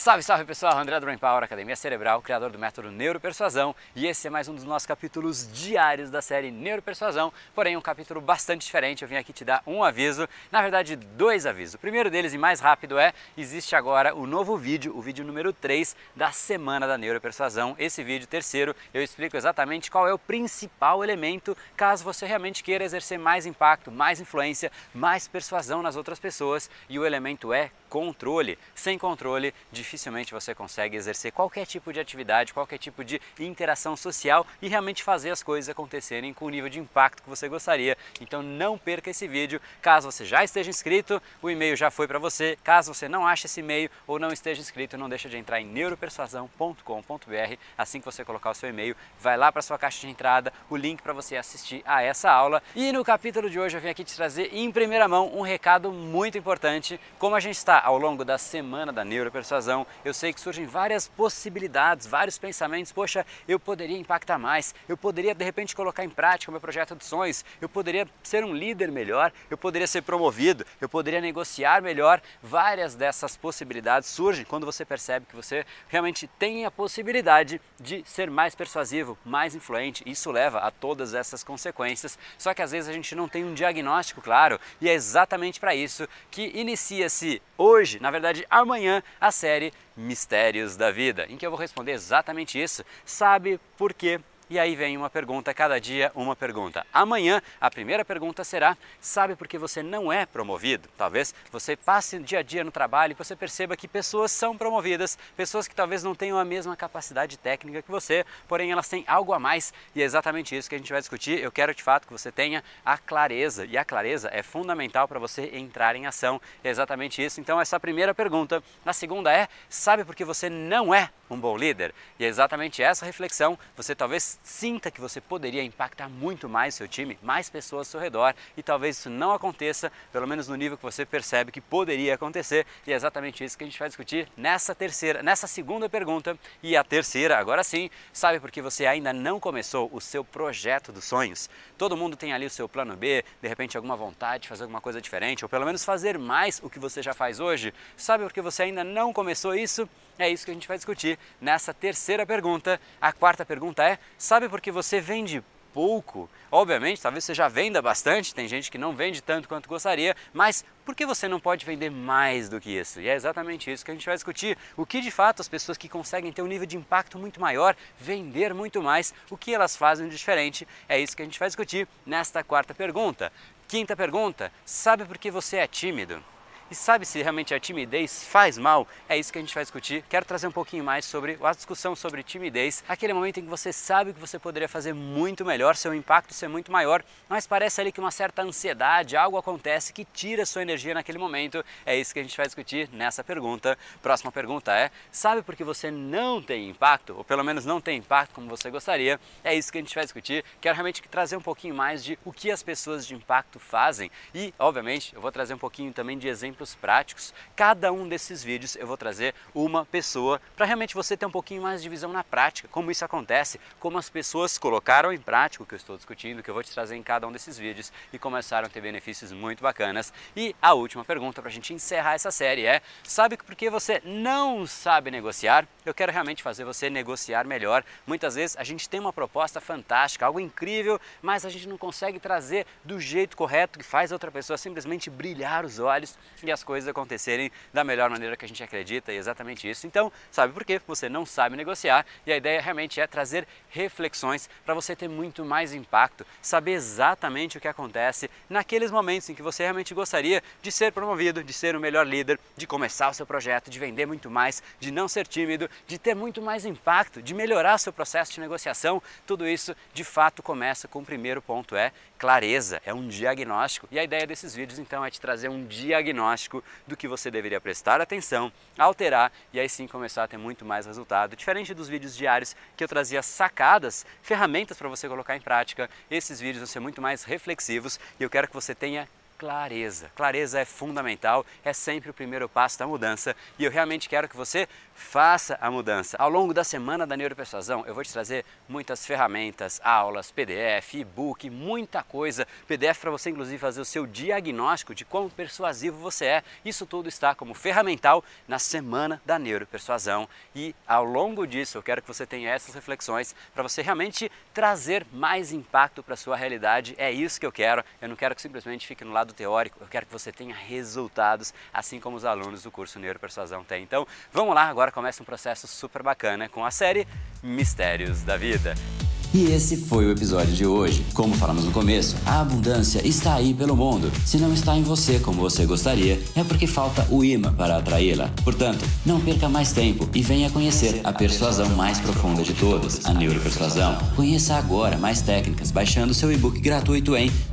Salve, salve pessoal, André Brain Power, Academia Cerebral, criador do método Neuropersuasão e esse é mais um dos nossos capítulos diários da série Neuropersuasão, porém um capítulo bastante diferente, eu vim aqui te dar um aviso, na verdade dois avisos. O primeiro deles e mais rápido é, existe agora o novo vídeo, o vídeo número 3 da Semana da Neuropersuasão. Esse vídeo, terceiro, eu explico exatamente qual é o principal elemento caso você realmente queira exercer mais impacto, mais influência, mais persuasão nas outras pessoas e o elemento é controle. Sem controle, dificilmente você consegue exercer qualquer tipo de atividade, qualquer tipo de interação social e realmente fazer as coisas acontecerem com o nível de impacto que você gostaria. Então não perca esse vídeo. Caso você já esteja inscrito, o e-mail já foi para você. Caso você não ache esse e-mail ou não esteja inscrito, não deixa de entrar em neuropersuasão.com.br. Assim que você colocar o seu e-mail, vai lá para sua caixa de entrada, o link para você assistir a essa aula. E no capítulo de hoje eu vim aqui te trazer em primeira mão um recado muito importante. Como a gente está ao longo da semana da neuropersuasão, eu sei que surgem várias possibilidades, vários pensamentos. Poxa, eu poderia impactar mais, eu poderia de repente colocar em prática o meu projeto de sonhos, eu poderia ser um líder melhor, eu poderia ser promovido, eu poderia negociar melhor. Várias dessas possibilidades surgem quando você percebe que você realmente tem a possibilidade de ser mais persuasivo, mais influente. Isso leva a todas essas consequências. Só que às vezes a gente não tem um diagnóstico claro e é exatamente para isso que inicia-se hoje, na verdade amanhã, a série Mistérios da Vida, em que eu vou responder exatamente isso. Sabe por quê? E aí vem uma pergunta, cada dia uma pergunta. Amanhã a primeira pergunta será: sabe por que você não é promovido? Talvez você passe dia a dia no trabalho e você perceba que pessoas são promovidas, pessoas que talvez não tenham a mesma capacidade técnica que você, porém elas têm algo a mais e é exatamente isso que a gente vai discutir. Eu quero de fato que você tenha a clareza e a clareza é fundamental para você entrar em ação. É exatamente isso. Então essa é a primeira pergunta. A segunda é: sabe por que você não é um bom líder? E é exatamente essa reflexão. Você talvez sinta que você poderia impactar muito mais seu time, mais pessoas ao seu redor e talvez isso não aconteça, pelo menos no nível que você percebe que poderia acontecer. E é exatamente isso que a gente vai discutir nessa terceira, nessa segunda pergunta. E a terceira, agora sim, sabe por que você ainda não começou o seu projeto dos sonhos? Todo mundo tem ali o seu plano B, de repente alguma vontade de fazer alguma coisa diferente, ou pelo menos fazer mais o que você já faz hoje. Sabe por que você ainda não começou isso? É isso que a gente vai discutir nessa terceira pergunta. A quarta pergunta é: sabe por que você vende pouco? Obviamente, talvez você já venda bastante, tem gente que não vende tanto quanto gostaria, mas por que você não pode vender mais do que isso? E é exatamente isso que a gente vai discutir. O que de fato as pessoas que conseguem ter um nível de impacto muito maior, vender muito mais, o que elas fazem de diferente? É isso que a gente vai discutir nesta quarta pergunta. Quinta pergunta: sabe por que você é tímido? E sabe se realmente a timidez faz mal? É isso que a gente vai discutir. Quero trazer um pouquinho mais sobre a discussão sobre timidez, aquele momento em que você sabe que você poderia fazer muito melhor, seu impacto ser muito maior, mas parece ali que uma certa ansiedade, algo acontece que tira sua energia naquele momento. É isso que a gente vai discutir nessa pergunta. Próxima pergunta é: sabe por que você não tem impacto, ou pelo menos não tem impacto como você gostaria? É isso que a gente vai discutir. Quero realmente trazer um pouquinho mais de o que as pessoas de impacto fazem e, obviamente, eu vou trazer um pouquinho também de exemplos exemplos práticos. Cada um desses vídeos eu vou trazer uma pessoa para realmente você ter um pouquinho mais de visão na prática, como isso acontece, como as pessoas colocaram em prática o que eu estou discutindo, que eu vou te trazer em cada um desses vídeos e começaram a ter benefícios muito bacanas. E a última pergunta para a gente encerrar essa série é: sabe por que você não sabe negociar? Eu quero realmente fazer você negociar melhor. Muitas vezes a gente tem uma proposta fantástica, algo incrível, mas a gente não consegue trazer do jeito correto que faz outra pessoa simplesmente brilhar os olhos e as coisas acontecerem da melhor maneira que a gente acredita e é exatamente isso. Então, sabe por quê? Você não sabe negociar e a ideia realmente é trazer reflexões para você ter muito mais impacto, saber exatamente o que acontece naqueles momentos em que você realmente gostaria de ser promovido, de ser o melhor líder, de começar o seu projeto, de vender muito mais, de não ser tímido, de ter muito mais impacto, de melhorar seu processo de negociação. Tudo isso de fato começa com o primeiro ponto é clareza, é um diagnóstico. E a ideia desses vídeos então é te trazer um diagnóstico do que você deveria prestar atenção, alterar e aí sim começar a ter muito mais resultado. Diferente dos vídeos diários que eu trazia sacadas, ferramentas para você colocar em prática, esses vídeos vão ser muito mais reflexivos e eu quero que você tenha clareza. Clareza é fundamental, é sempre o primeiro passo da mudança e eu realmente quero que você faça a mudança. Ao longo da semana da neuropersuasão, eu vou te trazer muitas ferramentas, aulas, PDF, e-book, muita coisa. PDF para você inclusive fazer o seu diagnóstico de quão persuasivo você é. Isso tudo está como ferramental na semana da neuropersuasão e ao longo disso eu quero que você tenha essas reflexões para você realmente trazer mais impacto para sua realidade. É isso que eu quero. Eu não quero que simplesmente fique no lado lado teórico, eu quero que você tenha resultados, assim como os alunos do curso Neuropersuasão têm. Então, vamos lá, agora começa um processo super bacana com a série Mistérios da Vida. E esse foi o episódio de hoje. Como falamos no começo, a abundância está aí pelo mundo. Se não está em você como você gostaria, é porque falta o imã para atraí-la. Portanto, não perca mais tempo e venha conhecer a persuasão mais profunda de todas, a neuropersuasão. Conheça agora mais técnicas baixando seu e-book gratuito em